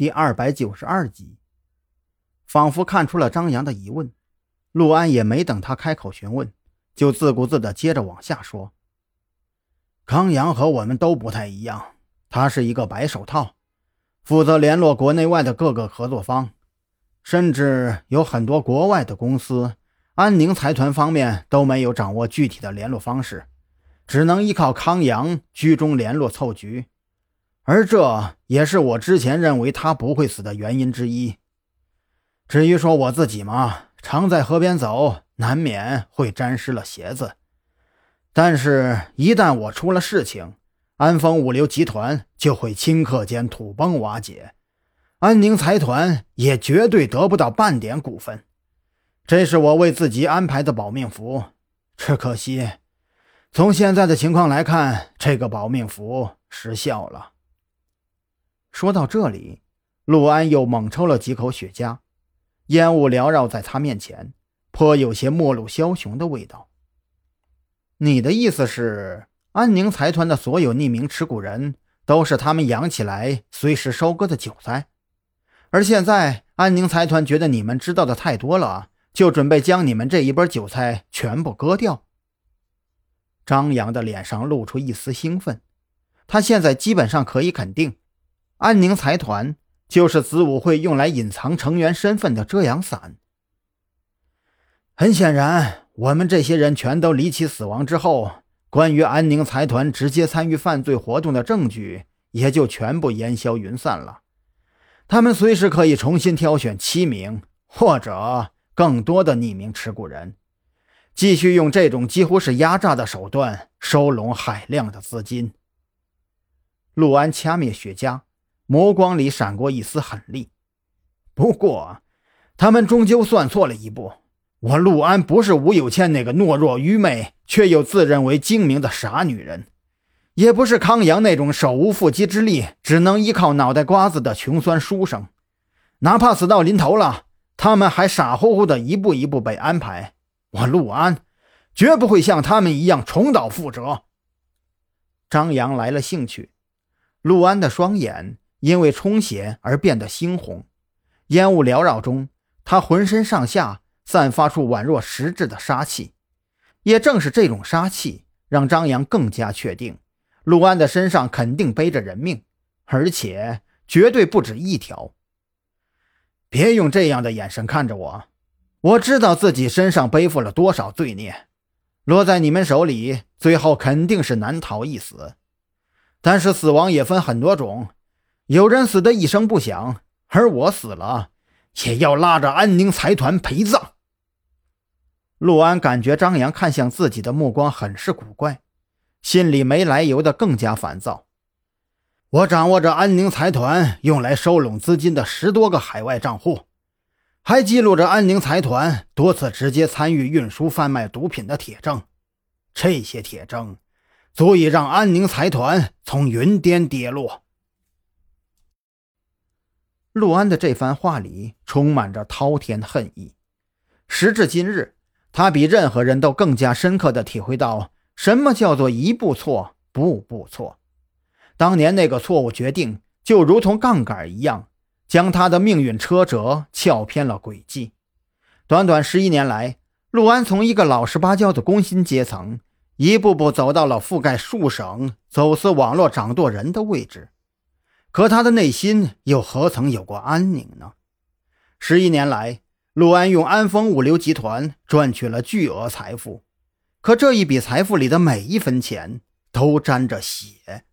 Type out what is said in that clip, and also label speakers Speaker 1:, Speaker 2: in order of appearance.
Speaker 1: 第二百九十二集，仿佛看出了张扬的疑问，陆安也没等他开口询问，就自顾自的接着往下说：“康阳和我们都不太一样，他是一个白手套，负责联络国内外的各个合作方，甚至有很多国外的公司，安宁财团方面都没有掌握具体的联络方式，只能依靠康阳居中联络凑局。”而这也是我之前认为他不会死的原因之一。至于说我自己嘛，常在河边走，难免会沾湿了鞋子。但是，一旦我出了事情，安丰物流集团就会顷刻间土崩瓦解，安宁财团也绝对得不到半点股份。这是我为自己安排的保命符，只可惜，从现在的情况来看，这个保命符失效了。说到这里，陆安又猛抽了几口雪茄，烟雾缭绕在他面前，颇有些末路枭雄的味道。你的意思是，安宁财团的所有匿名持股人都是他们养起来随时收割的韭菜，而现在安宁财团觉得你们知道的太多了，就准备将你们这一波韭菜全部割掉。张扬的脸上露出一丝兴奋，他现在基本上可以肯定。安宁财团就是子午会用来隐藏成员身份的遮阳伞。很显然，我们这些人全都离奇死亡之后，关于安宁财团直接参与犯罪活动的证据也就全部烟消云散了。他们随时可以重新挑选七名或者更多的匿名持股人，继续用这种几乎是压榨的手段收拢海量的资金。陆安掐灭雪茄。眸光里闪过一丝狠厉，不过，他们终究算错了一步。我陆安不是吴有倩那个懦弱、愚昧却又自认为精明的傻女人，也不是康阳那种手无缚鸡之力、只能依靠脑袋瓜子的穷酸书生。哪怕死到临头了，他们还傻乎乎的一步一步被安排。我陆安绝不会像他们一样重蹈覆辙。张扬来了兴趣，陆安的双眼。因为充血而变得猩红，烟雾缭绕中，他浑身上下散发出宛若实质的杀气。也正是这种杀气，让张扬更加确定，陆安的身上肯定背着人命，而且绝对不止一条。别用这样的眼神看着我，我知道自己身上背负了多少罪孽，落在你们手里，最后肯定是难逃一死。但是死亡也分很多种。有人死的一声不响，而我死了也要拉着安宁财团陪葬。陆安感觉张扬看向自己的目光很是古怪，心里没来由的更加烦躁。我掌握着安宁财团用来收拢资金的十多个海外账户，还记录着安宁财团多次直接参与运输贩卖毒品的铁证。这些铁证足以让安宁财团从云巅跌落。陆安的这番话里充满着滔天恨意。时至今日，他比任何人都更加深刻地体会到什么叫做一步错，步步错。当年那个错误决定，就如同杠杆一样，将他的命运车辙撬偏了轨迹。短短十一年来，陆安从一个老实巴交的工薪阶层，一步步走到了覆盖数省走私网络掌舵人的位置。可他的内心又何曾有过安宁呢？十一年来，陆安用安丰物流集团赚取了巨额财富，可这一笔财富里的每一分钱都沾着血。